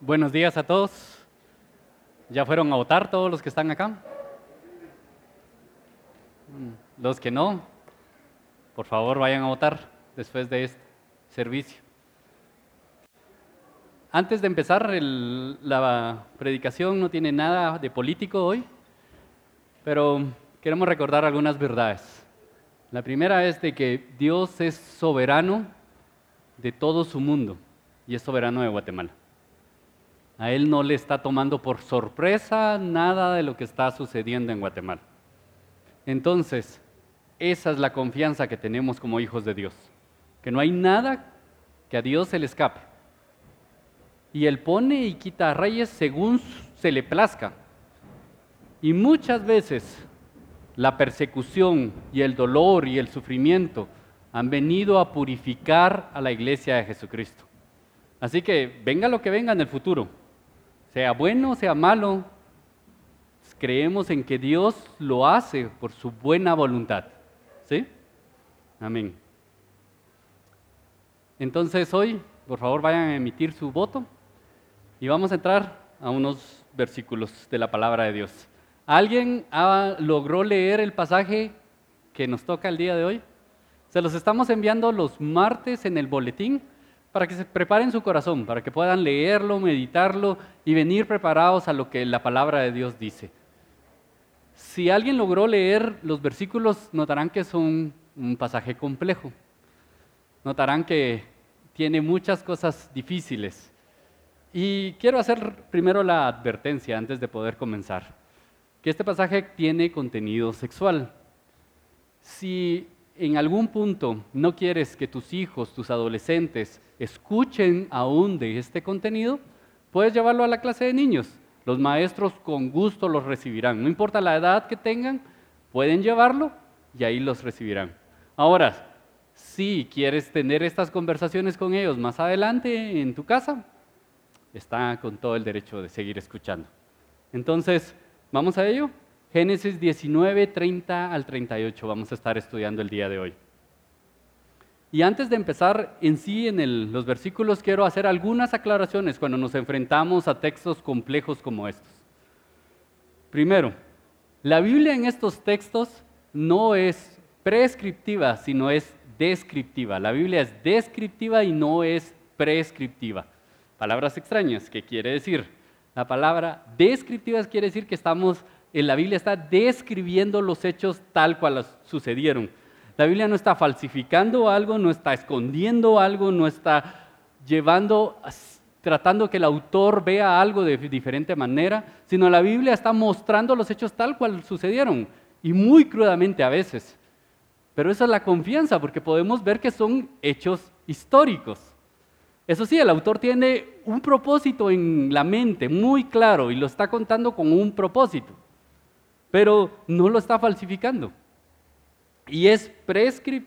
Buenos días a todos. ¿Ya fueron a votar todos los que están acá? Mm, los que no, por favor vayan a votar después de este servicio. Antes de empezar, la predicación no tiene nada de político hoy, pero queremos recordar algunas verdades. La primera es de que Dios es soberano de todo su mundo y es soberano de Guatemala. A Él no le está tomando por sorpresa nada de lo que está sucediendo en Guatemala. Entonces, esa es la confianza que tenemos como hijos de Dios, que no hay nada que a Dios se le escape. Y Él pone y quita a reyes según se le plazca. Y muchas veces la persecución y el dolor y el sufrimiento han venido a purificar a la iglesia de Jesucristo. Así que venga lo que venga en el futuro, sea bueno, sea malo, creemos en que Dios lo hace por su buena voluntad. ¿Sí? Amén. Entonces hoy, por favor, vayan a emitir su voto y vamos a entrar a unos versículos de la palabra de Dios. ¿Alguien logró leer el pasaje que nos toca el día de hoy? Se los estamos enviando los martes en el boletín para que se preparen su corazón, para que puedan leerlo, meditarlo y venir preparados a lo que la palabra de Dios dice. Si alguien logró leer los versículos, notarán que es un, un pasaje complejo. Notarán que tiene muchas cosas difíciles. Y quiero hacer primero la advertencia antes de poder comenzar, que este pasaje tiene contenido sexual. Si en algún punto no quieres que tus hijos, tus adolescentes, escuchen aún de este contenido, puedes llevarlo a la clase de niños. Los maestros con gusto los recibirán. No importa la edad que tengan, pueden llevarlo y ahí los recibirán. Ahora, si quieres tener estas conversaciones con ellos más adelante en tu casa, está con todo el derecho de seguir escuchando. Entonces, ¿vamos a ello? Génesis 19, 30 al 38 vamos a estar estudiando el día de hoy. Y antes de empezar en sí en los versículos, quiero hacer algunas aclaraciones cuando nos enfrentamos a textos complejos como estos. Primero, la Biblia en estos textos no es prescriptiva, sino es descriptiva. La Biblia es descriptiva y no es prescriptiva. Palabras extrañas, ¿qué quiere decir? La palabra descriptiva quiere decir que estamos en la Biblia está describiendo los hechos tal cual sucedieron. La Biblia no está falsificando algo, no está escondiendo algo, no está llevando, tratando que el autor vea algo de diferente manera, sino la Biblia está mostrando los hechos tal cual sucedieron y muy crudamente a veces. Pero esa es la confianza, porque podemos ver que son hechos históricos. Eso sí, el autor tiene un propósito en la mente muy claro y lo está contando con un propósito pero no lo está falsificando. Y, es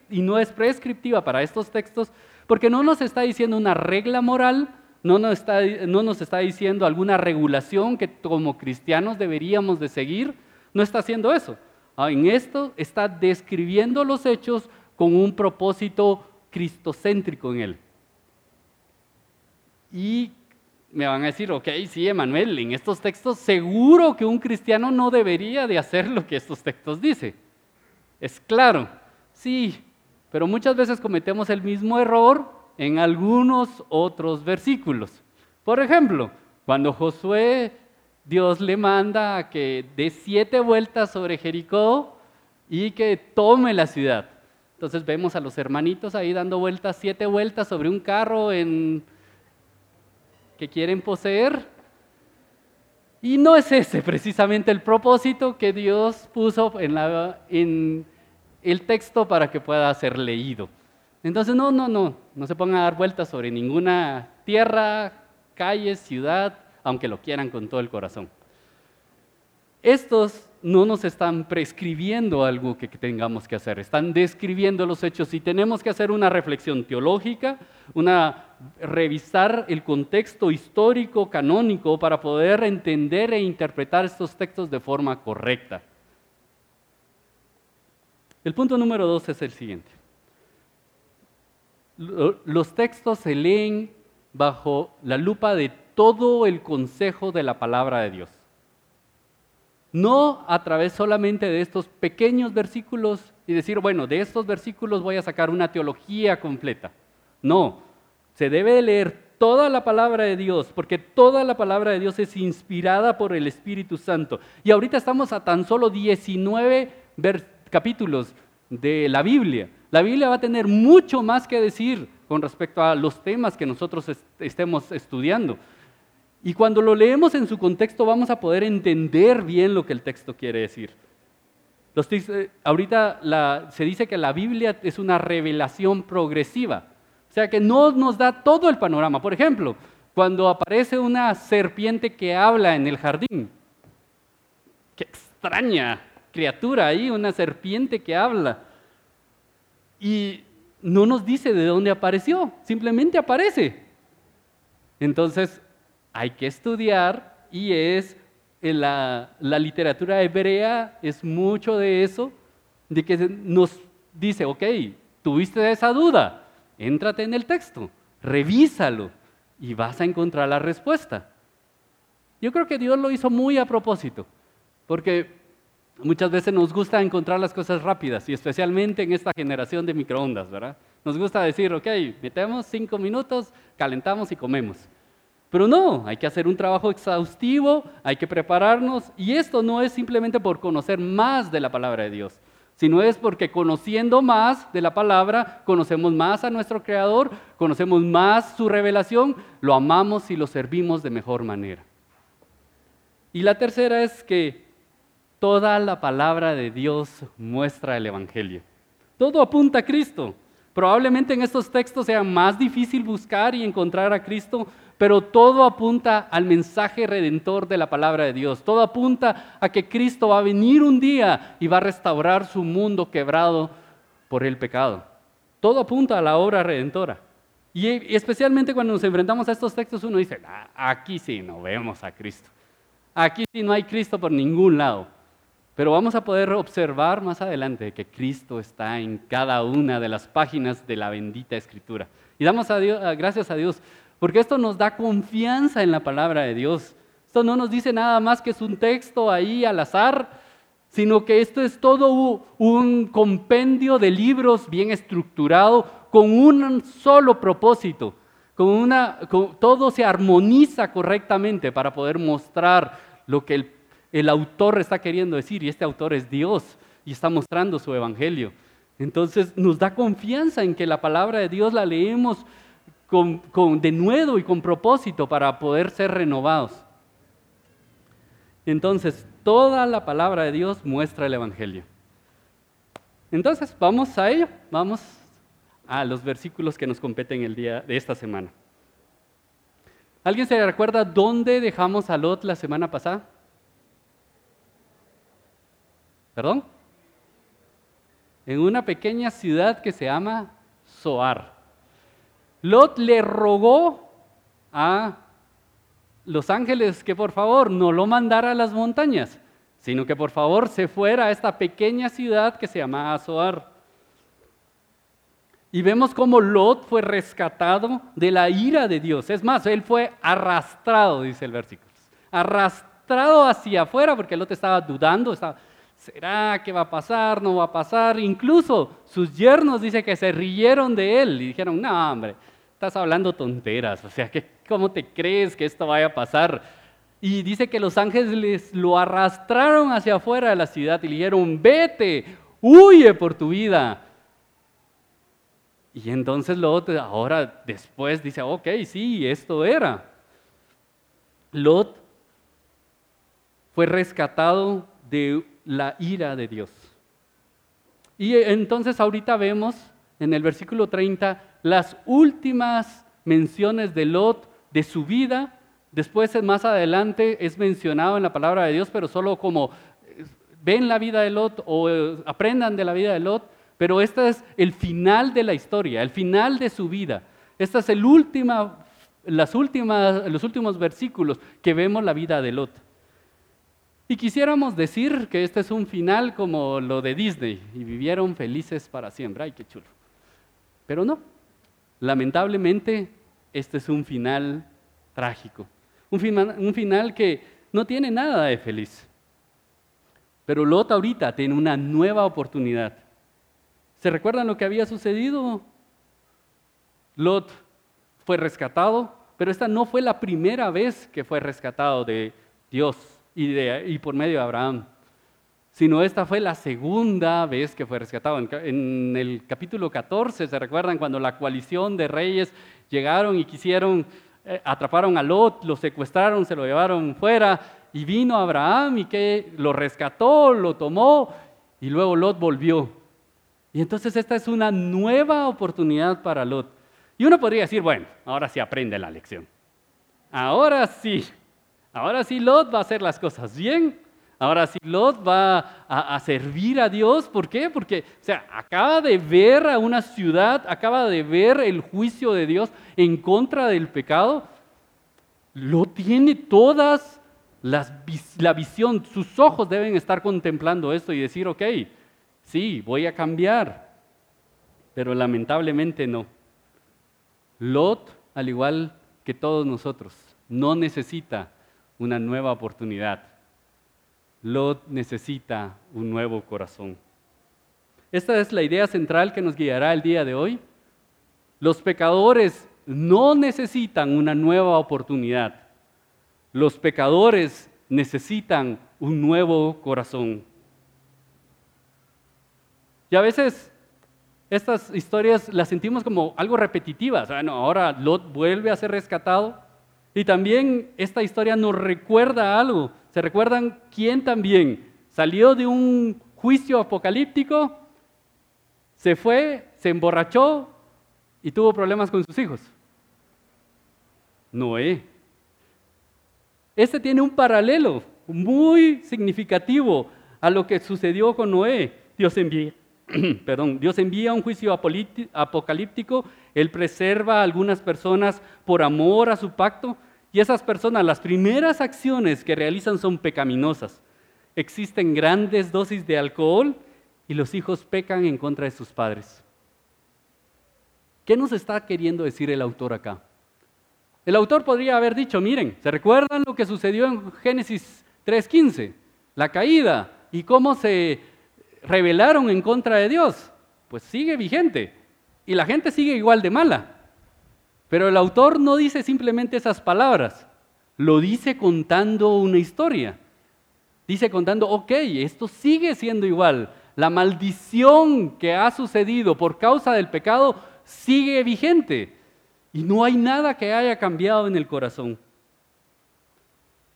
y no es prescriptiva para estos textos porque no nos está diciendo una regla moral, no nos, está, no nos está diciendo alguna regulación que como cristianos deberíamos de seguir, no está haciendo eso. Ah, en esto está describiendo los hechos con un propósito cristocéntrico en él. Y me van a decir, ok, sí, Emanuel, en estos textos seguro que un cristiano no debería de hacer lo que estos textos dicen. Es claro, sí, pero muchas veces cometemos el mismo error en algunos otros versículos. Por ejemplo, cuando Josué, Dios le manda que dé siete vueltas sobre Jericó y que tome la ciudad. Entonces vemos a los hermanitos ahí dando vueltas, siete vueltas sobre un carro en que quieren poseer. Y no es ese precisamente el propósito que Dios puso en, en el texto para que pueda ser leído. Entonces, no, no, no, no se pongan a dar vueltas sobre ninguna tierra, calle, ciudad, aunque lo quieran con todo el corazón. Estos no nos están prescribiendo algo que tengamos que hacer, están describiendo los hechos y tenemos que hacer una reflexión teológica, una revisar el contexto histórico canónico para poder entender e interpretar estos textos de forma correcta. El punto número dos es el siguiente. Los textos se leen bajo la lupa de todo el consejo de la palabra de Dios. No a través solamente de estos pequeños versículos y decir, bueno, de estos versículos voy a sacar una teología completa. No, se debe leer toda la palabra de Dios, porque toda la palabra de Dios es inspirada por el Espíritu Santo. Y ahorita estamos a tan solo 19 capítulos de la Biblia. La Biblia va a tener mucho más que decir con respecto a los temas que nosotros estemos estudiando. Y cuando lo leemos en su contexto vamos a poder entender bien lo que el texto quiere decir. Eh, ahorita se dice que la Biblia es una revelación progresiva, o sea que no nos da todo el panorama. Por ejemplo, cuando aparece una serpiente que habla en el jardín, qué extraña criatura ahí, una serpiente que habla. Y no nos dice de dónde apareció, simplemente aparece. Entonces, hay que estudiar y es la, la literatura hebrea, es mucho de eso, de que nos dice, ok, tuviste esa duda, éntrate en el texto, revísalo y vas a encontrar la respuesta. Yo creo que Dios lo hizo muy a propósito, porque muchas veces nos gusta encontrar las cosas rápidas y especialmente en esta generación de microondas, ¿verdad? Nos gusta decir, ok, metemos cinco minutos, calentamos y comemos. Pero no, hay que hacer un trabajo exhaustivo, hay que prepararnos y esto no es simplemente por conocer más de la palabra de Dios, sino es porque conociendo más de la palabra, conocemos más a nuestro Creador, conocemos más su revelación, lo amamos y lo servimos de mejor manera. Y la tercera es que toda la palabra de Dios muestra el Evangelio. Todo apunta a Cristo. Probablemente en estos textos sea más difícil buscar y encontrar a Cristo pero todo apunta al mensaje redentor de la palabra de Dios. Todo apunta a que Cristo va a venir un día y va a restaurar su mundo quebrado por el pecado. Todo apunta a la obra redentora. Y especialmente cuando nos enfrentamos a estos textos, uno dice, ah, aquí sí no vemos a Cristo. Aquí sí no hay Cristo por ningún lado. Pero vamos a poder observar más adelante que Cristo está en cada una de las páginas de la bendita Escritura. Y damos a Dios, gracias a Dios porque esto nos da confianza en la palabra de Dios. Esto no nos dice nada más que es un texto ahí al azar, sino que esto es todo un compendio de libros bien estructurado con un solo propósito. Con una, todo se armoniza correctamente para poder mostrar lo que el, el autor está queriendo decir. Y este autor es Dios y está mostrando su evangelio. Entonces nos da confianza en que la palabra de Dios la leemos con, de nuevo y con propósito para poder ser renovados. Entonces, toda la palabra de Dios muestra el Evangelio. Entonces, vamos a ello, vamos a los versículos que nos competen el día de esta semana. ¿Alguien se recuerda dónde dejamos a Lot la semana pasada? ¿Perdón? En una pequeña ciudad que se llama Soar. Lot le rogó a los ángeles que por favor no lo mandara a las montañas, sino que por favor se fuera a esta pequeña ciudad que se llamaba Zoar. Y vemos cómo Lot fue rescatado de la ira de Dios. Es más, él fue arrastrado, dice el versículo. Arrastrado hacia afuera porque Lot estaba dudando, ¿será que va a pasar? ¿No va a pasar? Incluso sus yernos dice que se rieron de él y dijeron, no, hombre, estás hablando tonteras, o sea, ¿cómo te crees que esto vaya a pasar? Y dice que los ángeles lo arrastraron hacia afuera de la ciudad y le dijeron, vete, huye por tu vida. Y entonces Lot, ahora después dice, ok, sí, esto era. Lot fue rescatado de la ira de Dios. Y entonces ahorita vemos en el versículo 30 las últimas menciones de Lot, de su vida. Después, más adelante, es mencionado en la palabra de Dios, pero solo como eh, ven la vida de Lot o eh, aprendan de la vida de Lot. Pero este es el final de la historia, el final de su vida. Este es el última, las últimas, los últimos versículos que vemos la vida de Lot. Y quisiéramos decir que este es un final como lo de Disney y vivieron felices para siempre. Ay, qué chulo. Pero no, Lamentablemente, este es un final trágico. un final, que no tiene nada de feliz. Pero Lot ahorita tiene una nueva oportunidad. ¿Se recuerdan lo que había sucedido? Lot fue rescatado, pero esta no fue la primera vez que fue rescatado de Dios y por medio de Abraham, sino esta fue la segunda vez que fue rescatado. En, el capítulo 14, ¿se recuerdan cuando la coalición de reyes llegaron y quisieron, eh, atraparon a Lot, lo secuestraron, se lo llevaron fuera y vino Abraham y que lo rescató, lo tomó y luego Lot volvió. Y entonces esta es una nueva oportunidad para Lot. Y uno podría decir, bueno, ahora sí aprende la lección. Ahora sí, ahora sí Lot va a hacer las cosas bien. Ahora sí Lot va a, servir a Dios. ¿Por qué? Porque, o sea, acaba de ver a una ciudad, acaba de ver el juicio de Dios en contra del pecado. Lo tiene todas la visión, sus ojos deben estar contemplando esto y decir, ok, sí, voy a cambiar, pero lamentablemente no. Lot, al igual que todos nosotros, no necesita una nueva oportunidad. Lot necesita un nuevo corazón. Esta es la idea central que nos guiará el día de hoy. Los pecadores no necesitan una nueva oportunidad. Los pecadores necesitan un nuevo corazón. Y a veces estas historias las sentimos como algo repetitivas. Bueno, ahora Lot vuelve a ser rescatado. Y también esta historia nos recuerda algo. ¿Se recuerdan quién también salió de un juicio apocalíptico, se fue, se emborrachó y tuvo problemas con sus hijos? Noé. Este tiene un paralelo muy significativo a lo que sucedió con Noé. Dios envía, perdón, Dios envía un juicio apocalíptico, Él preserva a algunas personas por amor a su pacto y esas personas, las primeras acciones que realizan son pecaminosas. Existen grandes dosis de alcohol y los hijos pecan en contra de sus padres. ¿Qué nos está queriendo decir el autor acá? El autor podría haber dicho, miren, ¿se recuerdan lo que sucedió en Génesis 3.15? La caída y cómo se rebelaron en contra de Dios. Pues sigue vigente y la gente sigue igual de mala. Pero el autor no dice simplemente esas palabras, lo dice contando una historia. Dice contando, ok, esto sigue siendo igual. La maldición que ha sucedido por causa del pecado sigue vigente. Y no hay nada que haya cambiado en el corazón.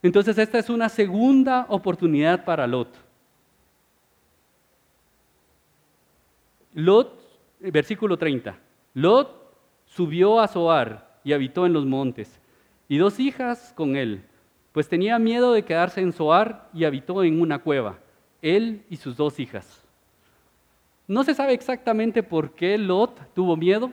Entonces esta es una segunda oportunidad para Lot. Lot, versículo 30. Lot subió a Zoar y habitó en los montes, y dos hijas con él, pues tenía miedo de quedarse en Zoar y habitó en una cueva, él y sus dos hijas. No se sabe exactamente por qué Lot tuvo miedo,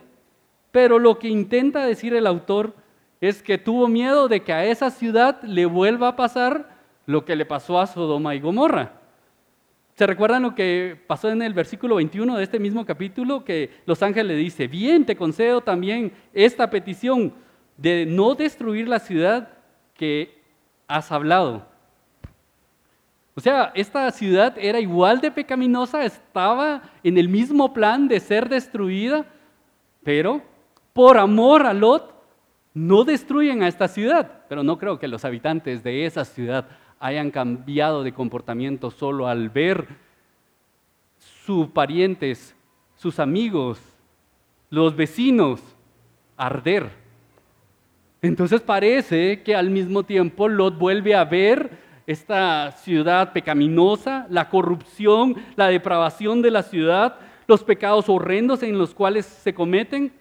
pero lo que intenta decir el autor es que tuvo miedo de que a esa ciudad le vuelva a pasar lo que le pasó a Sodoma y Gomorra. ¿Se recuerdan lo que pasó en el versículo 21 de este mismo capítulo? Que los ángeles le dice, bien, te concedo también esta petición de no destruir la ciudad que has hablado. O sea, esta ciudad era igual de pecaminosa, estaba en el mismo plan de ser destruida, pero por amor a Lot, no destruyen a esta ciudad, pero no creo que los habitantes de esa ciudad hayan cambiado de comportamiento solo al ver sus parientes, sus amigos, los vecinos arder. Entonces parece que al mismo tiempo Lot vuelve a ver esta ciudad pecaminosa, la corrupción, la depravación de la ciudad, los pecados horrendos en los cuales se cometen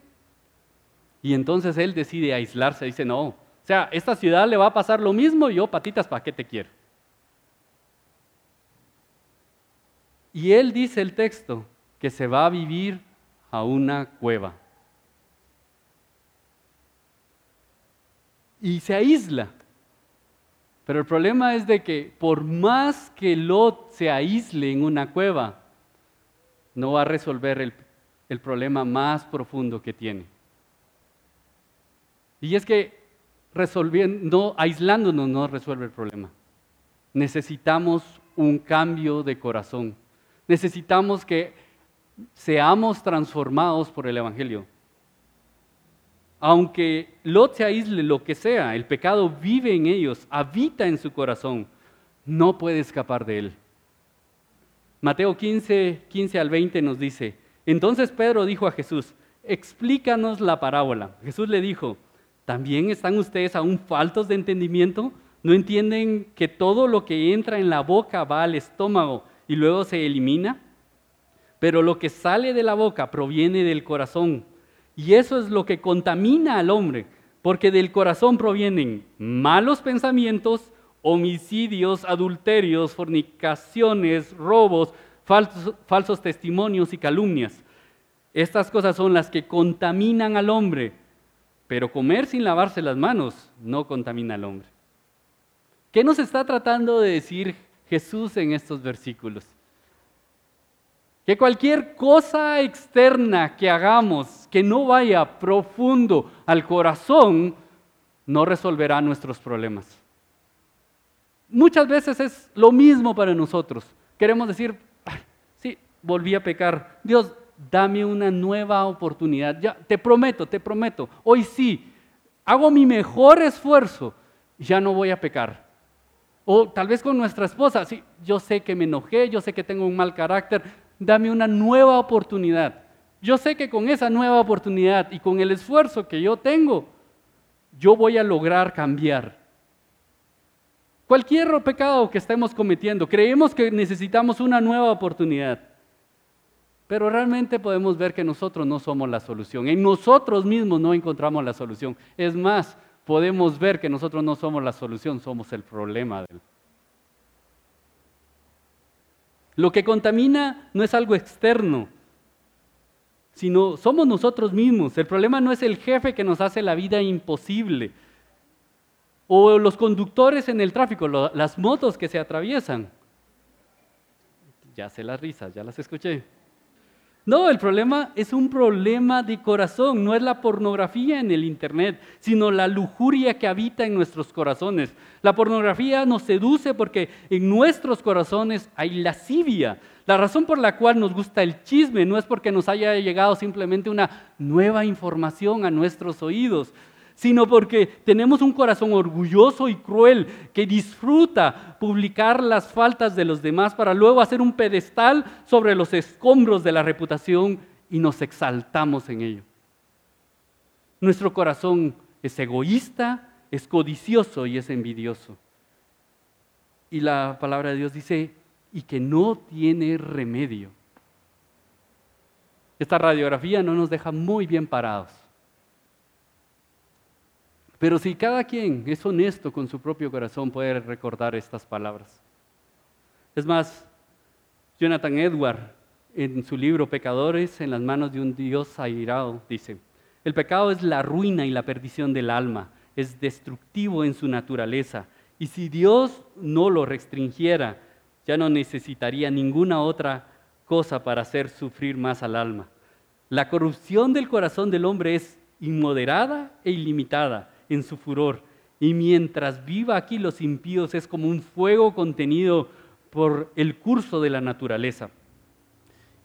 y entonces él decide aislarse, dice, no, o sea, esta ciudad le va a pasar lo mismo, yo patitas, ¿para qué te quiero? Y él dice el texto que se va a vivir a una cueva. Y se aísla. Pero el problema es de que por más que Lot se aísle en una cueva, no va a resolver el, el problema más profundo que tiene. Y es que resolviendo, aislándonos no resuelve el problema. Necesitamos un cambio de corazón. Necesitamos que seamos transformados por el Evangelio. Aunque Lot se aísle lo que sea, el pecado vive en ellos, habita en su corazón, no puede escapar de él. Mateo 15, 15 al 20 nos dice, entonces Pedro dijo a Jesús, explícanos la parábola. Jesús le dijo, ¿también están ustedes aún faltos de entendimiento? ¿No entienden que todo lo que entra en la boca va al estómago y luego se elimina? Pero lo que sale de la boca proviene del corazón. Y eso es lo que contamina al hombre, porque del corazón provienen malos pensamientos, homicidios, adulterios, fornicaciones, robos, falsos, testimonios y calumnias. Estas cosas son las que contaminan al hombre, pero comer sin lavarse las manos no contamina al hombre. ¿Qué nos está tratando de decir Jesús en estos versículos? Que cualquier cosa externa que hagamos que no vaya profundo al corazón no resolverá nuestros problemas. Muchas veces es lo mismo para nosotros. Queremos decir, sí, volví a pecar. Dios, dame una nueva oportunidad. Ya, te prometo, te prometo. Hoy sí, hago mi mejor esfuerzo. Ya no voy a pecar. O tal vez con nuestra esposa, sí, yo sé que me enojé, yo sé que tengo un mal carácter, dame una nueva oportunidad. Yo sé que con esa nueva oportunidad y con el esfuerzo que yo tengo, yo voy a lograr cambiar. Cualquier pecado que estemos cometiendo, creemos que necesitamos una nueva oportunidad. Pero realmente podemos ver que nosotros no somos la solución. En nosotros mismos no encontramos la solución. Es más, podemos ver que nosotros no somos la solución, somos el problema. Lo que contamina no es algo externo, sino somos nosotros mismos. El problema no es el jefe que nos hace la vida imposible, o los conductores en el tráfico, las motos que se atraviesan. Ya sé las risas, ya las escuché. No, el problema es un problema de corazón, no es la pornografía en el Internet, sino la lujuria que habita en nuestros corazones. La pornografía nos seduce porque en nuestros corazones hay lascivia. La razón por la cual nos gusta el chisme no es porque nos haya llegado simplemente una nueva información a nuestros oídos, sino porque tenemos un corazón orgulloso y cruel que disfruta publicar las faltas de los demás para luego hacer un pedestal sobre los escombros de la reputación y nos exaltamos en ello. Nuestro corazón es egoísta, es codicioso y es envidioso. Y la palabra de Dios dice, y que no tiene remedio. Esta radiografía no nos deja muy bien parados. Pero si cada quien es honesto con su propio corazón, puede recordar estas palabras. Es más, Jonathan Edward, en su libro Pecadores en las manos de un Dios airado, dice, el pecado es la ruina y la perdición del alma, es destructivo en su naturaleza, y si Dios no lo restringiera, ya no necesitaría ninguna otra cosa para hacer sufrir más al alma. La corrupción del corazón del hombre es inmoderada e ilimitada en su furor. Y mientras viva aquí los impíos es como un fuego contenido por el curso de la naturaleza.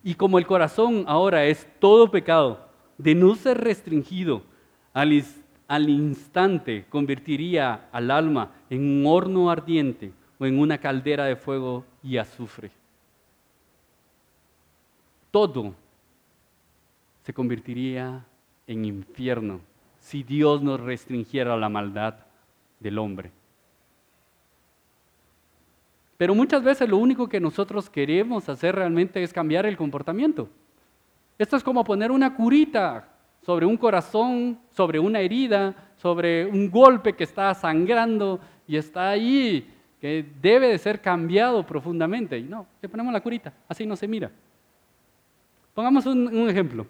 Y como el corazón ahora es todo pecado, de no ser restringido, al, al instante convertiría al alma en un horno ardiente o en una caldera de fuego y azufre. Todo se convertiría en infierno si Dios nos restringiera la maldad del hombre. Pero muchas veces lo único que nosotros queremos hacer realmente es cambiar el comportamiento. Esto es como poner una curita sobre un corazón, sobre una herida, sobre un golpe que está sangrando y está ahí, que debe de ser cambiado profundamente. Y no, le ponemos la curita, así no se mira. Pongamos un, un ejemplo.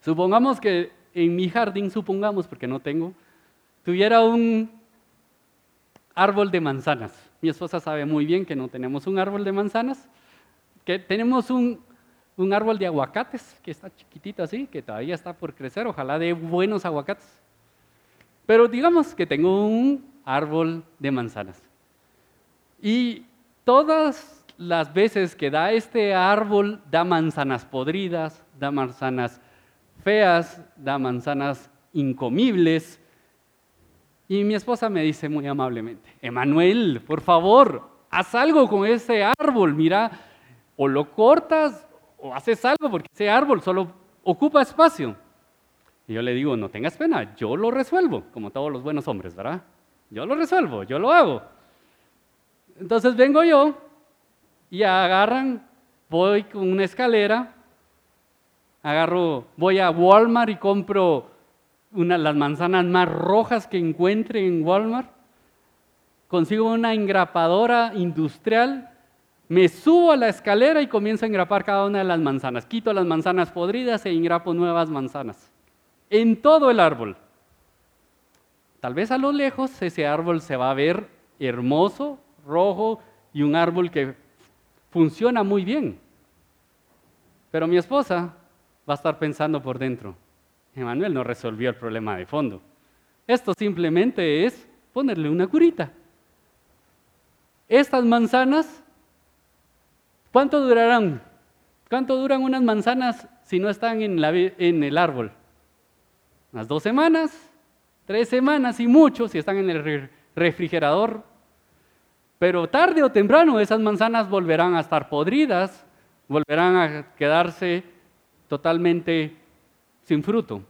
Supongamos que en mi jardín, supongamos, porque no tengo, tuviera un árbol de manzanas. Mi esposa sabe muy bien que no tenemos un árbol de manzanas, que tenemos un, un árbol de aguacates que está chiquitito así, que todavía está por crecer, ojalá de buenos aguacates. Pero digamos que tengo un árbol de manzanas. Y todas las veces que da este árbol, da manzanas podridas, da manzanas feas, da manzanas incomibles. Y mi esposa me dice muy amablemente, Emanuel, por favor, haz algo con ese árbol, mira, o lo cortas o haces algo porque ese árbol solo ocupa espacio. Y yo le digo, no tengas pena, yo lo resuelvo, como todos los buenos hombres, ¿verdad? Yo lo resuelvo, yo lo hago. Entonces vengo yo y agarran, voy con una escalera, agarro, voy a Walmart y compro una, las manzanas más rojas que encuentre en Walmart, consigo una engrapadora industrial, me subo a la escalera y comienzo a engrapar cada una de las manzanas. Quito las manzanas podridas e engrapo nuevas manzanas en todo el árbol. Tal vez a lo lejos ese árbol se va a ver hermoso, rojo y un árbol que funciona muy bien. Pero mi esposa va a estar pensando por dentro, Emanuel no resolvió el problema de fondo. Esto simplemente es ponerle una curita. Estas manzanas, ¿cuánto durarán? ¿Cuánto duran unas manzanas si no están en, en el árbol? unas dos semanas, tres semanas y mucho si están en el refrigerador. Pero tarde o temprano esas manzanas volverán a estar podridas, volverán a quedarse totalmente sin fruto.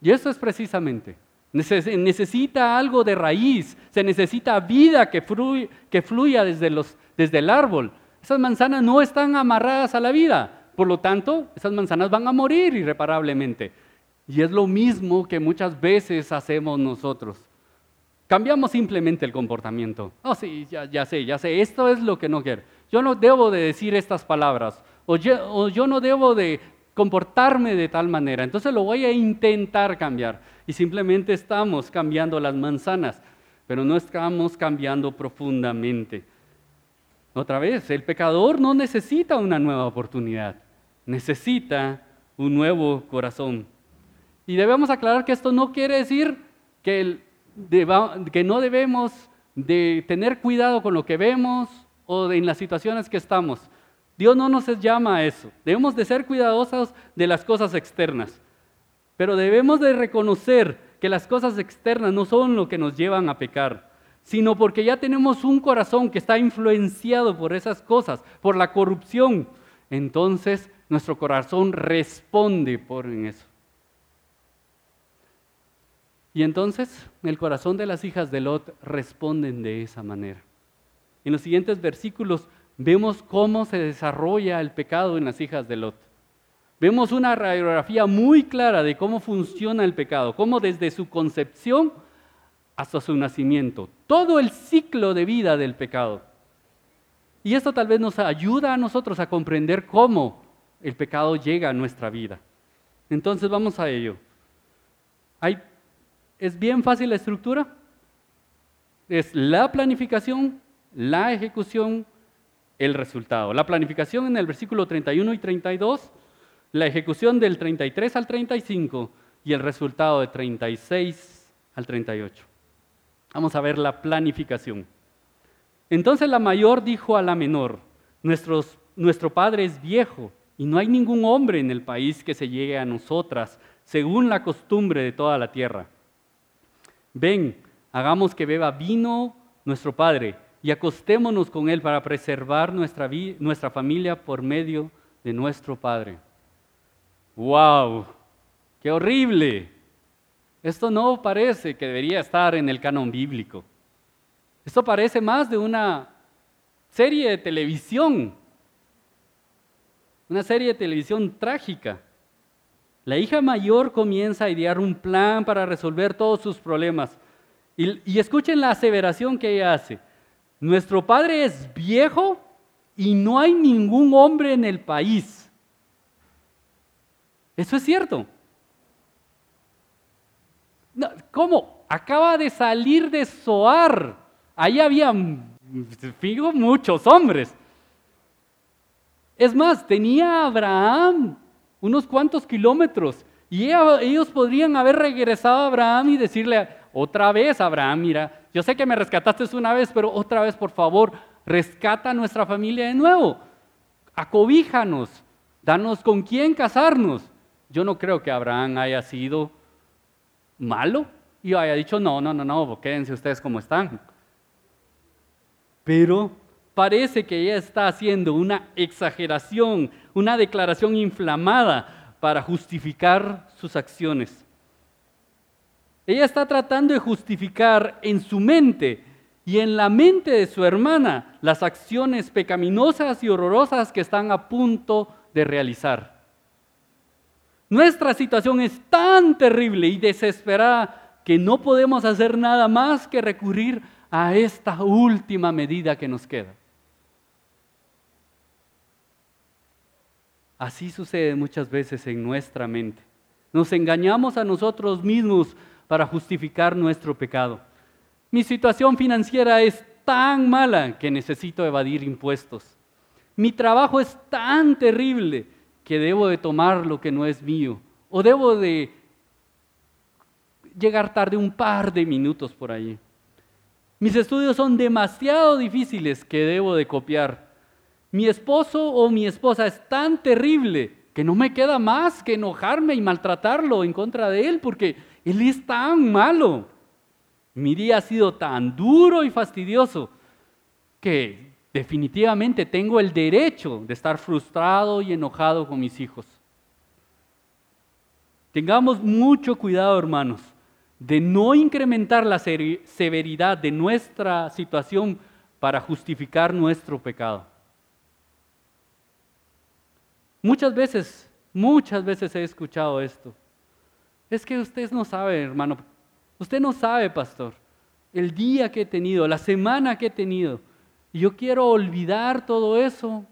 Y eso es precisamente, necesita algo de raíz, se necesita vida que, fluya desde, el árbol. Esas manzanas no están amarradas a la vida, por lo tanto, esas manzanas van a morir irreparablemente. Y es lo mismo que muchas veces hacemos nosotros. Cambiamos simplemente el comportamiento. Oh, sí, ya, sé, ya sé, esto es lo que no quiero. Yo no debo de decir estas palabras, o yo no debo de comportarme de tal manera. Entonces lo voy a intentar cambiar. Y simplemente estamos cambiando las manzanas, pero no estamos cambiando profundamente. Otra vez, el pecador no necesita una nueva oportunidad necesita un nuevo corazón. Y debemos aclarar que esto no quiere decir que, no debemos de tener cuidado con lo que vemos o en las situaciones que estamos. Dios no nos llama a eso. Debemos de ser cuidadosos de las cosas externas. Pero debemos de reconocer que las cosas externas no son lo que nos llevan a pecar, sino porque ya tenemos un corazón que está influenciado por esas cosas, por la corrupción. Entonces nuestro corazón responde por eso. Y entonces el corazón de las hijas de Lot responden de esa manera. En los siguientes versículos vemos cómo se desarrolla el pecado en las hijas de Lot. Vemos una radiografía muy clara de cómo funciona el pecado, cómo desde su concepción hasta su nacimiento, todo el ciclo de vida del pecado. Y esto tal vez nos ayuda a nosotros a comprender cómo el pecado llega a nuestra vida. Entonces vamos a ello. es bien fácil la estructura. Es la planificación, la ejecución, el resultado. La planificación en el versículo 31 y 32, la ejecución del 33 al 35 y el resultado de 36 al 38. Vamos a ver la planificación. Entonces la mayor dijo a la menor, nuestro padre es viejo y no hay ningún hombre en el país que se llegue a nosotras, según la costumbre de toda la tierra. Ven, hagamos que beba vino nuestro Padre y acostémonos con él para preservar nuestra, nuestra familia por medio de nuestro Padre. ¡Wow! ¡Qué horrible! Esto no parece que debería estar en el canon bíblico. Esto parece más de una serie de televisión una serie de televisión trágica. La hija mayor comienza a idear un plan para resolver todos sus problemas. Y, escuchen la aseveración que ella hace. Nuestro padre es viejo y no hay ningún hombre en el país. Eso es cierto. ¿Cómo? Acaba de salir de Soar. Ahí había, fijo, muchos hombres. Es más, tenía Abraham unos cuantos kilómetros Y ellos podrían haber regresado a Abraham y decirle otra vez, Abraham, mira, yo sé que me rescataste una vez, pero otra vez, por favor, rescata a nuestra familia de nuevo. Acobíjanos, danos con quién casarnos. Yo no creo que Abraham haya sido malo y haya dicho, no, no, no, no, quédense ustedes como están. Pero parece que ella está haciendo una exageración, una declaración inflamada para justificar sus acciones. Ella está tratando de justificar en su mente y en la mente de su hermana las acciones pecaminosas y horrorosas que están a punto de realizar. Nuestra situación es tan terrible y desesperada que no podemos hacer nada más que recurrir a esta última medida que nos queda. Así sucede muchas veces en nuestra mente. Nos engañamos a nosotros mismos para justificar nuestro pecado. Mi situación financiera es tan mala que necesito evadir impuestos. Mi trabajo es tan terrible que debo de tomar lo que no es mío. O debo de llegar tarde un par de minutos por ahí. Mis estudios son demasiado difíciles que debo de copiar. Mi esposo o mi esposa es tan terrible que no me queda más que enojarme y maltratarlo en contra de él porque él es tan malo. Mi día ha sido tan duro y fastidioso que definitivamente tengo el derecho de estar frustrado y enojado con mis hijos. Tengamos mucho cuidado, hermanos, de no incrementar la severidad de nuestra situación para justificar nuestro pecado. Muchas veces, muchas veces he escuchado esto. Es que usted no sabe, hermano, Usted no sabe, pastor, el día que he tenido, la semana que he tenido. Y yo quiero olvidar todo eso.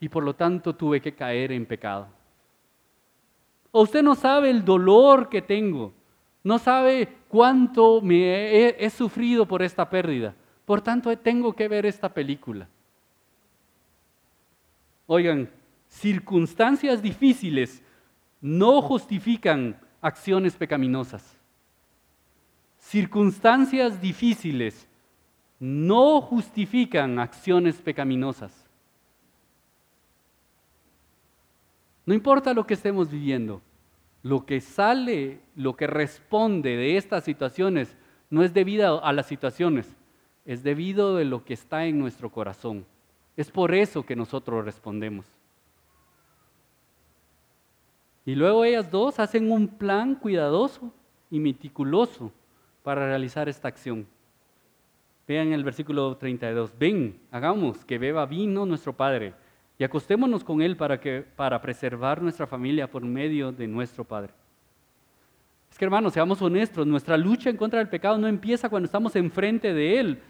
Y por lo tanto tuve que caer en pecado. O usted no sabe el dolor que tengo. No sabe cuánto me he, he sufrido por esta pérdida. Por tanto, tengo que ver esta película. Oigan, circunstancias difíciles no justifican acciones pecaminosas. Circunstancias difíciles no justifican acciones pecaminosas. No importa lo que estemos viviendo, lo que sale, lo que responde de estas situaciones no es debido a las situaciones, es debido de lo que está en nuestro corazón. Es por eso que nosotros respondemos. Y luego ellas dos hacen un plan cuidadoso y meticuloso para realizar esta acción. Vean el versículo 32. Ven, hagamos que beba vino nuestro Padre y acostémonos con él para, que, para preservar nuestra familia por medio de nuestro Padre. Es que hermanos, seamos honestos, nuestra lucha en contra del pecado no empieza cuando estamos enfrente de él,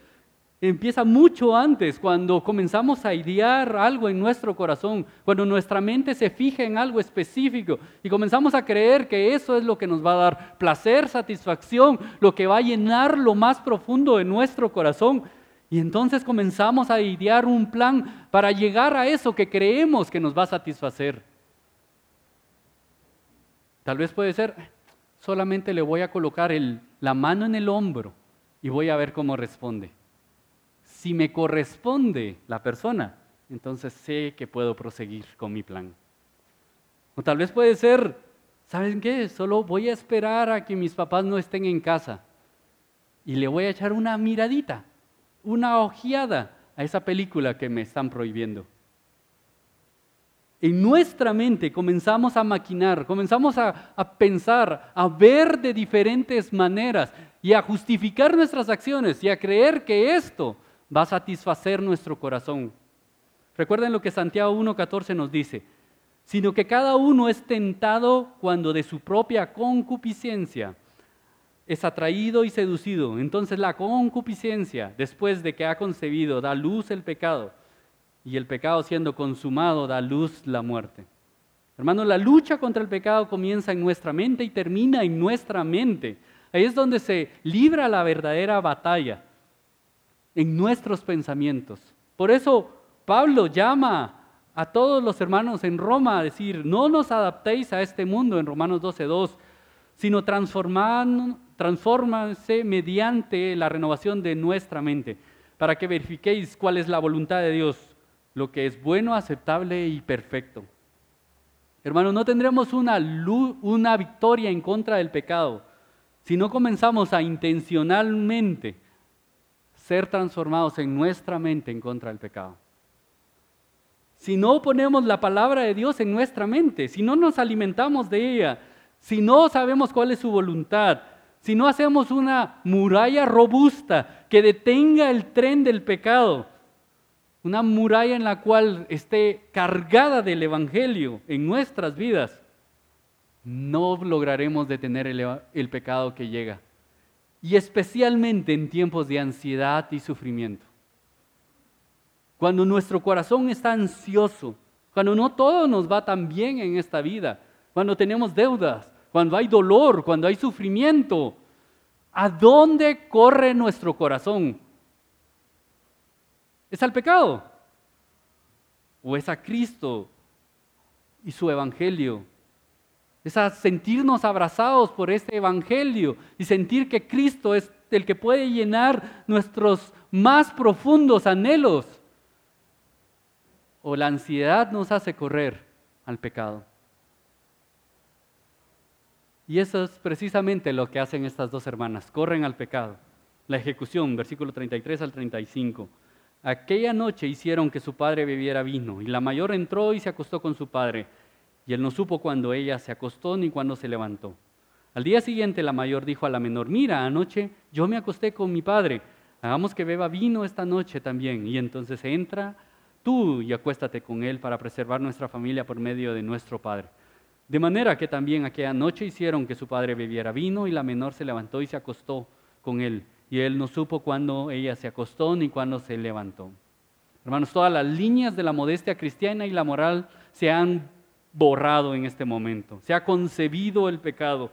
Empieza mucho antes, cuando comenzamos a idear algo en nuestro corazón, cuando nuestra mente se fija en algo específico y comenzamos a creer que eso es lo que nos va a dar placer, satisfacción, lo que va a llenar lo más profundo de nuestro corazón. Y entonces comenzamos a idear un plan para llegar a eso que creemos que nos va a satisfacer. Tal vez puede ser, solamente le voy a colocar la mano en el hombro y voy a ver cómo responde si me corresponde la persona, entonces sé que puedo proseguir con mi plan. O tal vez puede ser, ¿saben qué? Solo voy a esperar a que mis papás no estén en casa y le voy a echar una miradita, una ojeada a esa película que me están prohibiendo. En nuestra mente comenzamos a maquinar, comenzamos a, a, pensar, a ver de diferentes maneras y a justificar nuestras acciones y a creer que esto va a satisfacer nuestro corazón. Recuerden lo que Santiago 1.14 nos dice, sino que cada uno es tentado cuando de su propia concupiscencia es atraído y seducido. Entonces la concupiscencia, después de que ha concebido, da luz el pecado, y el pecado siendo consumado da luz la muerte. Hermano, la lucha contra el pecado comienza en nuestra mente y termina en nuestra mente. Ahí es donde se libra la verdadera batalla en nuestros pensamientos. Por eso Pablo llama a todos los hermanos en Roma a decir, no nos adaptéis a este mundo en Romanos 12.2, sino transformanse mediante la renovación de nuestra mente, para que verifiquéis cuál es la voluntad de Dios, lo que es bueno, aceptable y perfecto. Hermanos, no tendremos una, una victoria en contra del pecado si no comenzamos a intencionalmente ser transformados en nuestra mente en contra del pecado. Si no ponemos la palabra de Dios en nuestra mente, si no nos alimentamos de ella, si no sabemos cuál es su voluntad, si no hacemos una muralla robusta que detenga el tren del pecado, una muralla en la cual esté cargada del Evangelio en nuestras vidas, no lograremos detener el, pecado que llega. Y especialmente en tiempos de ansiedad y sufrimiento. Cuando nuestro corazón está ansioso, cuando no todo nos va tan bien en esta vida, cuando tenemos deudas, cuando hay dolor, cuando hay sufrimiento, ¿a dónde corre nuestro corazón? ¿Es al pecado? ¿O es a Cristo y su Evangelio? Es a sentirnos abrazados por este Evangelio y sentir que Cristo es el que puede llenar nuestros más profundos anhelos. O la ansiedad nos hace correr al pecado. Y eso es precisamente lo que hacen estas dos hermanas, corren al pecado. La ejecución, versículo 33 al 35. Aquella noche hicieron que su padre bebiera vino, y la mayor entró y se acostó con su padre, y él no supo cuando ella se acostó ni cuando se levantó. Al día siguiente la mayor dijo a la menor, mira, anoche yo me acosté con mi padre, hagamos que beba vino esta noche también. Y entonces entra tú y acuéstate con él para preservar nuestra familia por medio de nuestro padre. De manera que también aquella noche hicieron que su padre bebiera vino y la menor se levantó y se acostó con él y él no supo cuándo ella se acostó ni cuándo se levantó. Hermanos, todas las líneas de la modestia cristiana y la moral se han borrado en este momento. Se ha concebido el pecado.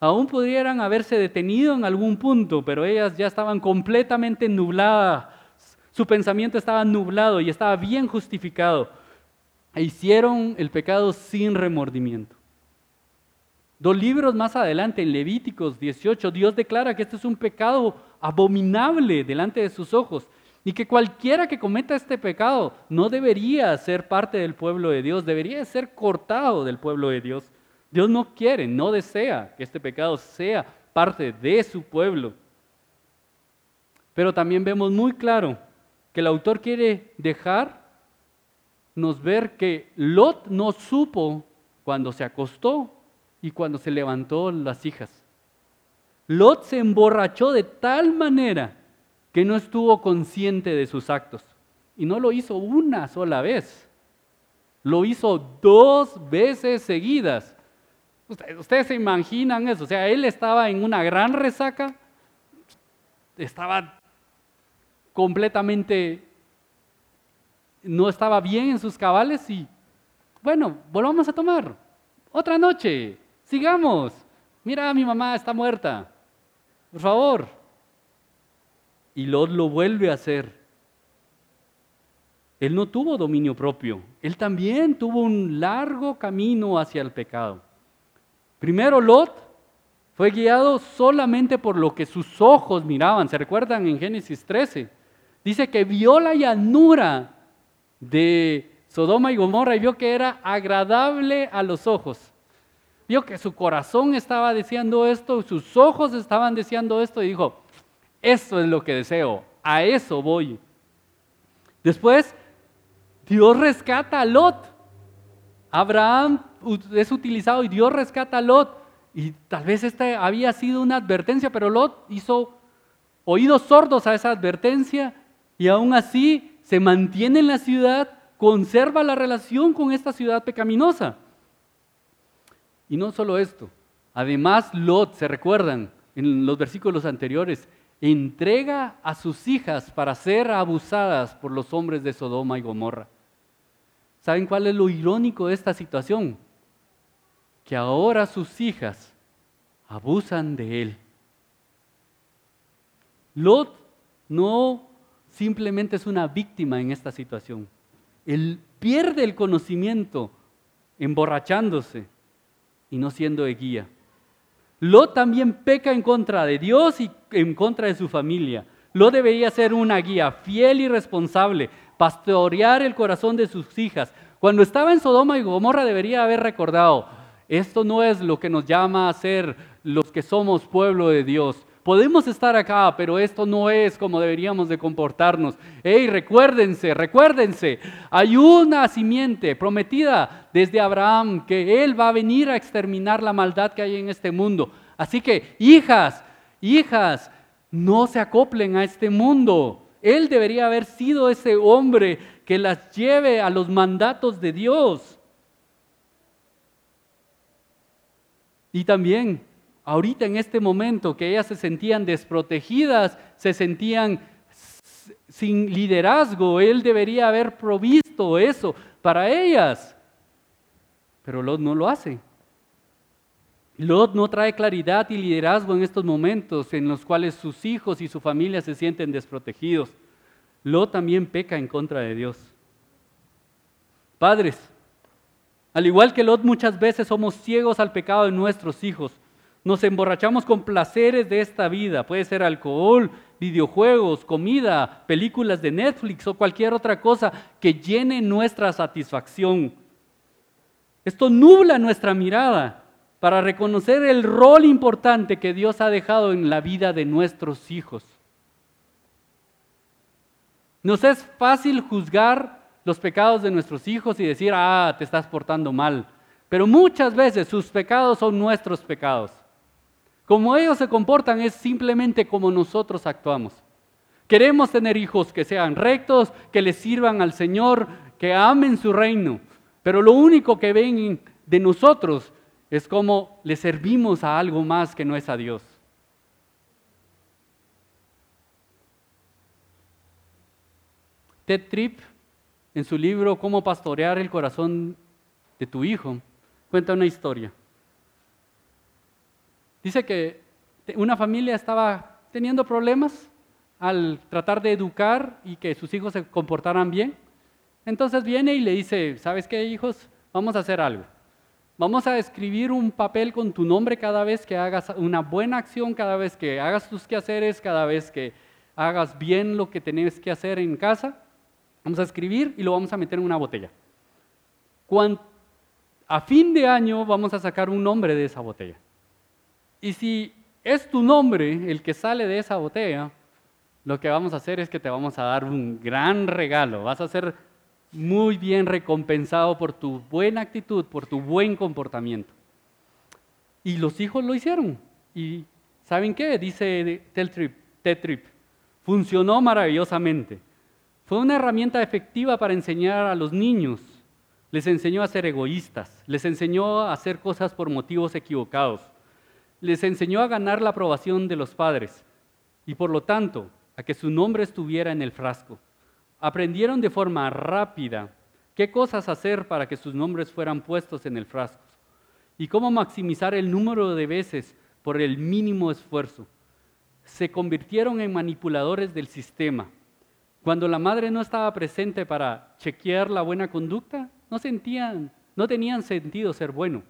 Aún pudieran haberse detenido en algún punto, pero ellas ya estaban completamente nubladas. Su pensamiento estaba nublado y estaba bien justificado. E hicieron el pecado sin remordimiento. Dos libros más adelante, en Levíticos 18, Dios declara que este es un pecado abominable delante de sus ojos y que cualquiera que cometa este pecado no debería ser parte del pueblo de Dios, debería ser cortado del pueblo de Dios. Dios no quiere, no desea que este pecado sea parte de su pueblo. Pero también vemos muy claro que el autor quiere dejarnos ver que Lot no supo cuando se acostó y cuando se levantó las hijas. Lot se emborrachó de tal manera que no estuvo consciente de sus actos. Y no lo hizo una sola vez. Lo hizo dos veces seguidas. Ustedes, se imaginan eso. O sea, él estaba en una gran resaca. Estaba completamente... No estaba bien en sus cabales y... Bueno, volvamos a tomar. Otra noche. Sigamos. Mira, mi mamá está muerta. Por favor. Y Lot lo vuelve a hacer. Él no tuvo dominio propio. Él también tuvo un largo camino hacia el pecado. Primero Lot fue guiado solamente por lo que sus ojos miraban. ¿Se recuerdan en Génesis 13? Dice que vio la llanura de Sodoma y Gomorra y vio que era agradable a los ojos. Vio que su corazón estaba deseando esto, sus ojos estaban deseando esto y dijo, eso es lo que deseo, a eso voy. Después, Dios rescata a Lot. Abraham es utilizado y Dios rescata a Lot. Y tal vez esta había sido una advertencia, pero Lot hizo oídos sordos a esa advertencia y aún así se mantiene en la ciudad, conserva la relación con esta ciudad pecaminosa. Y no solo esto, además Lot, se recuerdan en los versículos anteriores, entrega a sus hijas para ser abusadas por los hombres de Sodoma y Gomorra. ¿Saben cuál es lo irónico de esta situación? Que ahora sus hijas abusan de él. Lot no simplemente es una víctima en esta situación. Él pierde el conocimiento emborrachándose y no siendo de guía. Lot también peca en contra de Dios y en contra de su familia. Lot debería ser una guía fiel y responsable, pastorear el corazón de sus hijas. Cuando estaba en Sodoma y Gomorra debería haber recordado, esto no es lo que nos llama a ser los que somos pueblo de Dios. Podemos estar acá, pero esto no es como deberíamos de comportarnos. Hey, recuérdense, recuérdense, hay una simiente prometida desde Abraham que Él va a venir a exterminar la maldad que hay en este mundo. Así que, hijas, hijas, no se acoplen a este mundo. Él debería haber sido ese hombre que las lleve a los mandatos de Dios. Y también ahorita en este momento que ellas se sentían desprotegidas, se sentían sin liderazgo, él debería haber provisto eso para ellas. Pero Lot no lo hace. Lot no trae claridad y liderazgo en estos momentos en los cuales sus hijos y su familia se sienten desprotegidos. Lot también peca en contra de Dios. Padres, al igual que Lot muchas veces somos ciegos al pecado de nuestros hijos nos emborrachamos con placeres de esta vida. Puede ser alcohol, videojuegos, comida, películas de Netflix o cualquier otra cosa que llene nuestra satisfacción. Esto nubla nuestra mirada para reconocer el rol importante que Dios ha dejado en la vida de nuestros hijos. Nos es fácil juzgar los pecados de nuestros hijos y decir, ah, te estás portando mal. Pero muchas veces sus pecados son nuestros pecados. Como ellos se comportan es simplemente como nosotros actuamos. Queremos tener hijos que sean rectos, que les sirvan al Señor, que amen su reino. Pero lo único que ven de nosotros es como le servimos a algo más que no es a Dios. Ted Tripp, en su libro Cómo pastorear el corazón de tu hijo, cuenta una historia. Dice que una familia estaba teniendo problemas al tratar de educar y que sus hijos se comportaran bien. Entonces viene y le dice, ¿sabes qué, hijos? Vamos a hacer algo. Vamos a escribir un papel con tu nombre cada vez que hagas una buena acción, cada vez que hagas tus quehaceres, cada vez que hagas bien lo que tenés que hacer en casa. Vamos a escribir y lo vamos a meter en una botella. a fin de año vamos a sacar un nombre de esa botella. Y si es tu nombre el que sale de esa botella, lo que vamos a hacer es que te vamos a dar un gran regalo. Vas a ser muy bien recompensado por tu buena actitud, por tu buen comportamiento. Y los hijos lo hicieron. Y ¿saben qué? Dice Ted Trip. Funcionó maravillosamente. Fue una herramienta efectiva para enseñar a los niños. Les enseñó a ser egoístas. Les enseñó a hacer cosas por motivos equivocados les enseñó a ganar la aprobación de los padres y por lo tanto a que su nombre estuviera en el frasco. Aprendieron de forma rápida qué cosas hacer para que sus nombres fueran puestos en el frasco y cómo maximizar el número de veces por el mínimo esfuerzo. Se convirtieron en manipuladores del sistema. Cuando la madre no estaba presente para chequear la buena conducta, no tenían sentido ser bueno.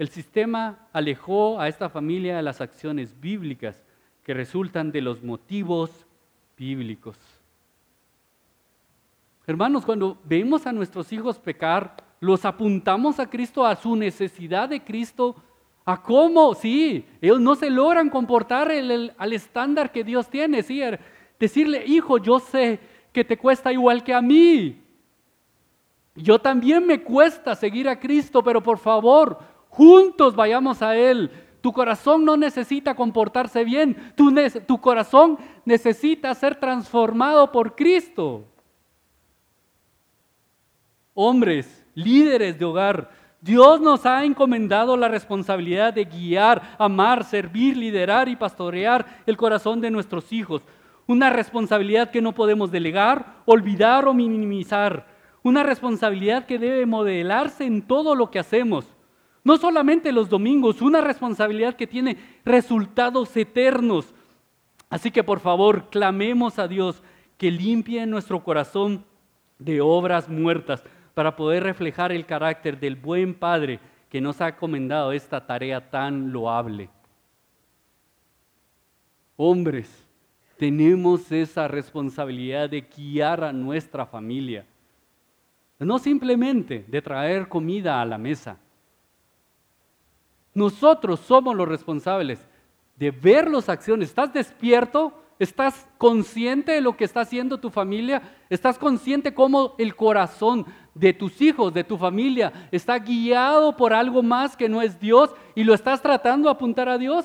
El sistema alejó a esta familia de las acciones bíblicas que resultan de los motivos bíblicos. Hermanos, cuando vemos a nuestros hijos pecar, los apuntamos a Cristo, a su necesidad de Cristo, a cómo, sí, ellos no se logran comportar al estándar que Dios tiene, sí, er, decirle, hijo, yo sé que te cuesta igual que a mí. Yo también me cuesta seguir a Cristo, pero por favor, Juntos vayamos a Él. Tu corazón no necesita comportarse bien, tu, corazón necesita ser transformado por Cristo. Hombres, líderes de hogar, Dios nos ha encomendado la responsabilidad de guiar, amar, servir, liderar y pastorear el corazón de nuestros hijos. Una responsabilidad que no podemos delegar, olvidar o minimizar. Una responsabilidad que debe modelarse en todo lo que hacemos. No solamente los domingos, una responsabilidad que tiene resultados eternos. Así que por favor, clamemos a Dios que limpie nuestro corazón de obras muertas, para poder reflejar el carácter del buen Padre que nos ha comendado esta tarea tan loable. Hombres, tenemos esa responsabilidad de guiar a nuestra familia. No simplemente de traer comida a la mesa. Nosotros somos los responsables de ver las acciones. ¿Estás despierto? ¿Estás consciente de lo que está haciendo tu familia? ¿Estás consciente cómo el corazón de tus hijos, de tu familia, está guiado por algo más que no es Dios y lo estás tratando de apuntar a Dios?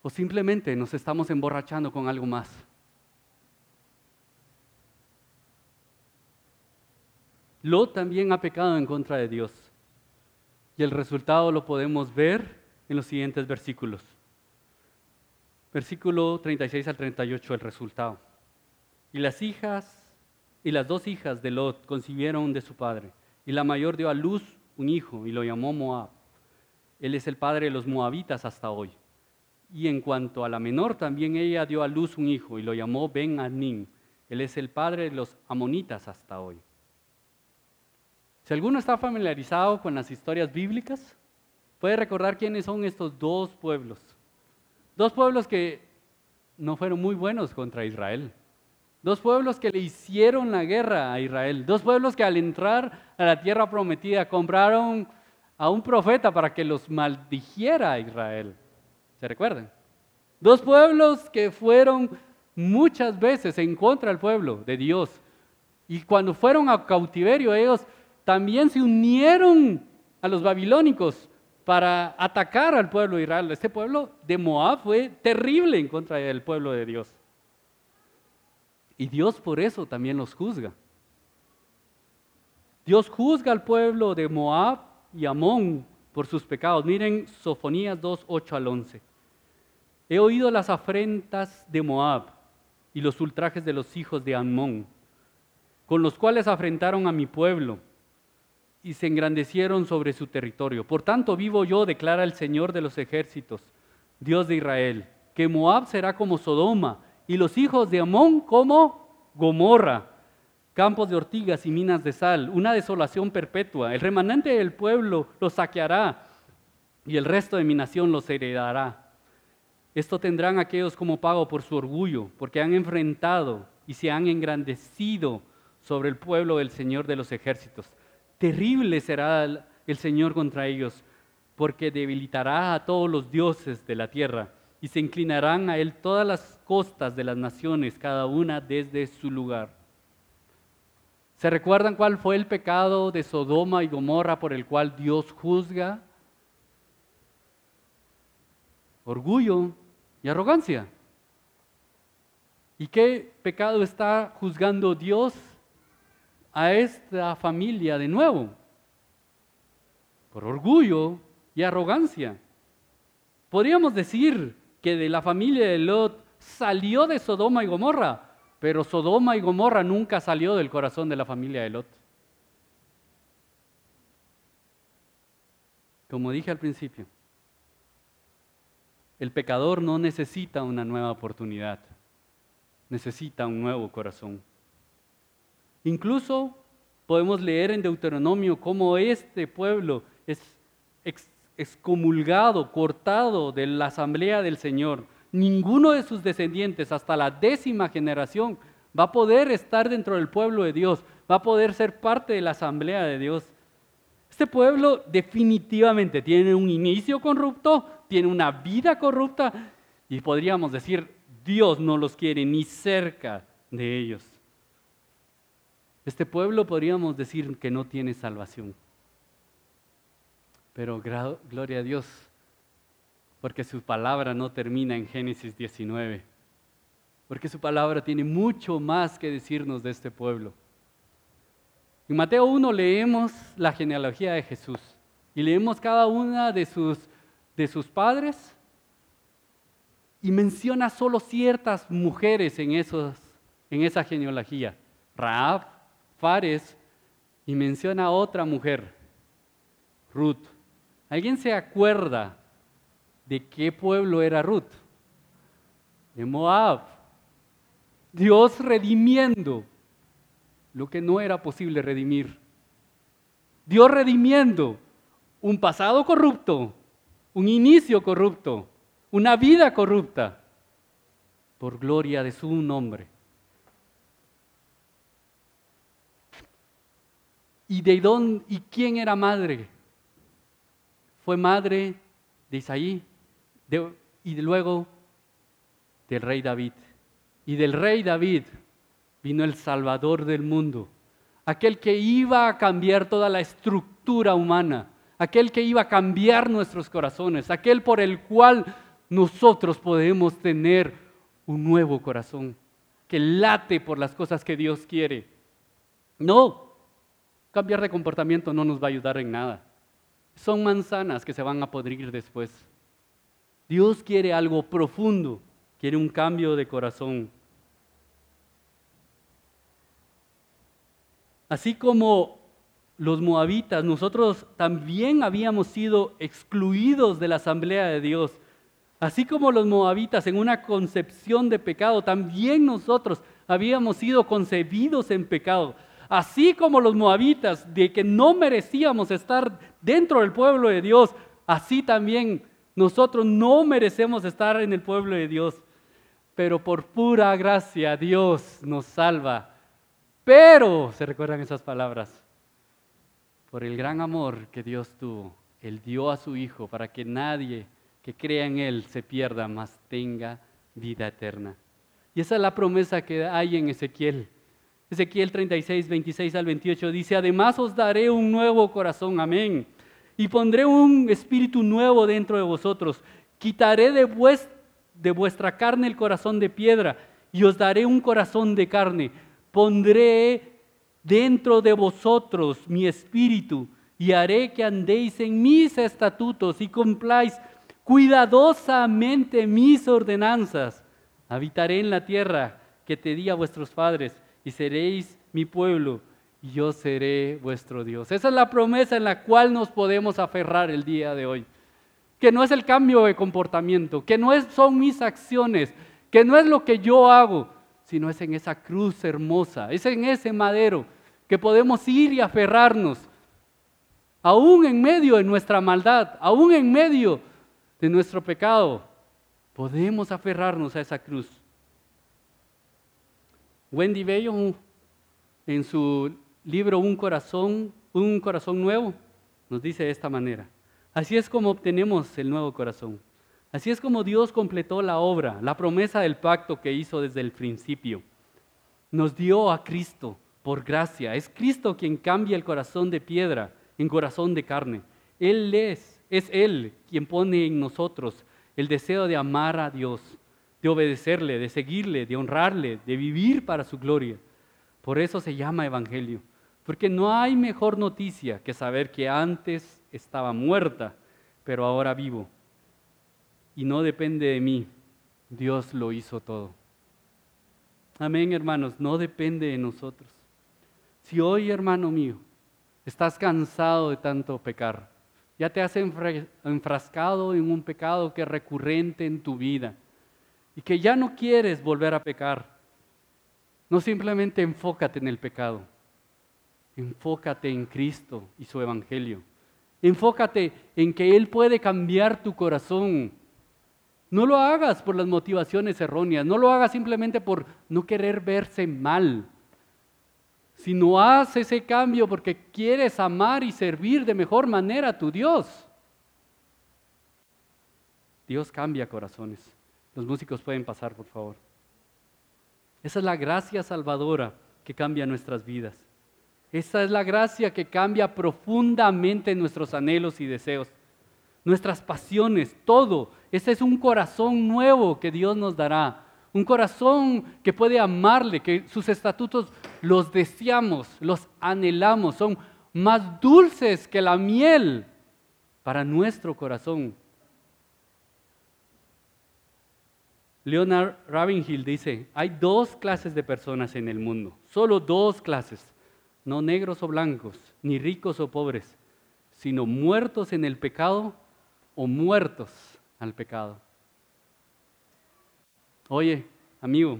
¿O simplemente nos estamos emborrachando con algo más? Lot también ha pecado en contra de Dios. Y el resultado lo podemos ver en los siguientes versículos. Versículo 36 al 38, el resultado. Y las hijas, y las dos hijas de Lot concibieron de su padre. Y la mayor dio a luz un hijo y lo llamó Moab. Él es el padre de los moabitas hasta hoy. Y en cuanto a la menor, también ella dio a luz un hijo y lo llamó Ben Anin. Él es el padre de los amonitas hasta hoy. Si alguno está familiarizado con las historias bíblicas, puede recordar quiénes son estos dos pueblos. Dos pueblos que no fueron muy buenos contra Israel. Dos pueblos que le hicieron la guerra a Israel. Dos pueblos que al entrar a la tierra prometida compraron a un profeta para que los maldijera a Israel. ¿Se recuerdan? Dos pueblos que fueron muchas veces en contra del pueblo de Dios. Y cuando fueron a cautiverio ellos también se unieron a los babilónicos para atacar al pueblo de Israel. Este pueblo de Moab fue terrible en contra del pueblo de Dios. Y Dios por eso también los juzga. Dios juzga al pueblo de Moab y Amón por sus pecados. Miren Sofonías 2, 8 al 11. He oído las afrentas de Moab y los ultrajes de los hijos de Amón, con los cuales afrentaron a mi pueblo y se engrandecieron sobre su territorio. Por tanto vivo yo, declara el Señor de los ejércitos, Dios de Israel, que Moab será como Sodoma y los hijos de Amón como Gomorra, campos de ortigas y minas de sal, una desolación perpetua. El remanente del pueblo los saqueará y el resto de mi nación los heredará. Esto tendrán aquellos como pago por su orgullo, porque han enfrentado y se han engrandecido sobre el pueblo del Señor de los ejércitos. Terrible será el Señor contra ellos, porque debilitará a todos los dioses de la tierra y se inclinarán a él todas las costas de las naciones, cada una desde su lugar. ¿Se recuerdan cuál fue el pecado de Sodoma y Gomorra por el cual Dios juzga? Orgullo y arrogancia. ¿Y qué pecado está juzgando Dios a esta familia de nuevo? Por orgullo y arrogancia. Podríamos decir que de la familia de Lot salió de Sodoma y Gomorra, pero Sodoma y Gomorra nunca salió del corazón de la familia de Lot. Como dije al principio, el pecador no necesita una nueva oportunidad, necesita un nuevo corazón. Incluso podemos leer en Deuteronomio cómo este pueblo es excomulgado, cortado de la asamblea del Señor. Ninguno de sus descendientes hasta la décima generación va a poder estar dentro del pueblo de Dios, va a poder ser parte de la asamblea de Dios. Este pueblo definitivamente tiene un inicio corrupto, tiene una vida corrupta y podríamos decir, Dios no los quiere ni cerca de ellos. Este pueblo podríamos decir que no tiene salvación. Pero gloria a Dios, porque su palabra no termina en Génesis 19, porque su palabra tiene mucho más que decirnos de este pueblo. En Mateo 1 leemos la genealogía de Jesús y leemos cada una de sus, de sus padres y menciona solo ciertas mujeres en, esos, en esa genealogía. Raab, Fares y menciona a otra mujer, Ruth. ¿Alguien se acuerda de qué pueblo era Ruth? De Moab. Dios redimiendo lo que no era posible redimir. Dios redimiendo un pasado corrupto, un inicio corrupto, una vida corrupta, por gloria de su nombre. ¿Y de dónde y quién era madre? Fue madre de Isaí y luego del rey David. Y del rey David vino el Salvador del mundo, aquel que iba a cambiar toda la estructura humana, aquel que iba a cambiar nuestros corazones, aquel por el cual nosotros podemos tener un nuevo corazón que late por las cosas que Dios quiere. No, Cambiar de comportamiento no nos va a ayudar en nada. Son manzanas que se van a podrir después. Dios quiere algo profundo, quiere un cambio de corazón. Así como los moabitas, nosotros también habíamos sido excluidos de la asamblea de Dios. Así como los moabitas en una concepción de pecado, también nosotros habíamos sido concebidos en pecado así como los moabitas, de que no merecíamos estar dentro del pueblo de Dios, así también nosotros no merecemos estar en el pueblo de Dios. Pero por pura gracia Dios nos salva. Pero, ¿se recuerdan esas palabras? Por el gran amor que Dios tuvo, Él dio a su Hijo para que nadie que crea en Él se pierda, mas tenga vida eterna. Y esa es la promesa que hay en Ezequiel. Ezequiel 36, 26 al 28 dice, además os daré un nuevo corazón, amén. Y pondré un espíritu nuevo dentro de vosotros. Quitaré de, de vuestra carne el corazón de piedra y os daré un corazón de carne. Pondré dentro de vosotros mi espíritu y haré que andéis en mis estatutos y cumpláis cuidadosamente mis ordenanzas. Habitaré en la tierra que te di a vuestros padres y seréis mi pueblo y yo seré vuestro Dios. Esa es la promesa en la cual nos podemos aferrar el día de hoy. Que no es el cambio de comportamiento, que no son mis acciones, que no es lo que yo hago, sino es en esa cruz hermosa, es en ese madero que podemos ir y aferrarnos, aún en medio de nuestra maldad, aún en medio de nuestro pecado, podemos aferrarnos a esa cruz. Wendy Bello, en su libro Un corazón, un corazón nuevo, nos dice de esta manera. Así es como obtenemos el nuevo corazón. Así es como Dios completó la obra, la promesa del pacto que hizo desde el principio. Nos dio a Cristo por gracia. Es Cristo quien cambia el corazón de piedra en corazón de carne. Él es, es Él quien pone en nosotros el deseo de amar a Dios de obedecerle, de seguirle, de honrarle, de vivir para su gloria. Por eso se llama Evangelio, porque no hay mejor noticia que saber que antes estaba muerta, pero ahora vivo. Y no depende de mí, Dios lo hizo todo. Amén, hermanos, no depende de nosotros. Si hoy, hermano mío, estás cansado de tanto pecar, ya te has enfrascado en un pecado que es recurrente en tu vida, y que ya no quieres volver a pecar, no simplemente enfócate en el pecado, enfócate en Cristo y su Evangelio. Enfócate en que Él puede cambiar tu corazón. No lo hagas por las motivaciones erróneas, no lo hagas simplemente por no querer verse mal, sino haz ese cambio porque quieres amar y servir de mejor manera a tu Dios. Dios cambia corazones. Los músicos pueden pasar, por favor. Esa es la gracia salvadora que cambia nuestras vidas. Esa es la gracia que cambia profundamente nuestros anhelos y deseos, nuestras pasiones, todo. Ese es un corazón nuevo que Dios nos dará. Un corazón que puede amarle, que sus estatutos los deseamos, los anhelamos, son más dulces que la miel para nuestro corazón. Leonard Ravenhill dice, hay dos clases de personas en el mundo, solo dos clases, no negros o blancos, ni ricos o pobres, sino muertos en el pecado o muertos al pecado. Oye, amigo,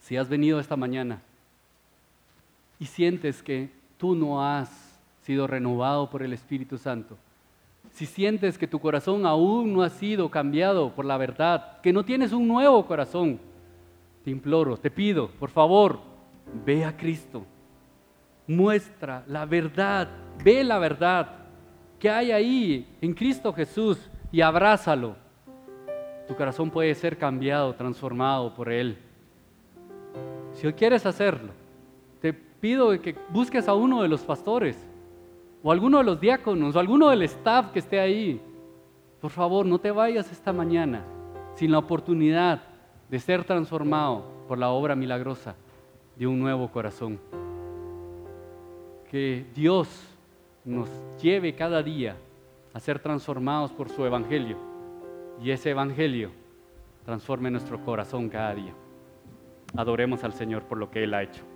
si has venido esta mañana y sientes que tú no has sido renovado por el Espíritu Santo, si sientes que tu corazón aún no ha sido cambiado por la verdad, que no tienes un nuevo corazón, te imploro, te pido, por favor, ve a Cristo. Muestra la verdad, ve la verdad que hay ahí en Cristo Jesús y abrázalo. Tu corazón puede ser cambiado, transformado por Él. Si hoy quieres hacerlo, te pido que busques a uno de los pastores o alguno de los diáconos o alguno del staff que esté ahí. Por favor, no te vayas esta mañana sin la oportunidad de ser transformado por la obra milagrosa de un nuevo corazón. Que Dios nos lleve cada día a ser transformados por su evangelio y ese evangelio transforme nuestro corazón cada día. Adoremos al Señor por lo que Él ha hecho.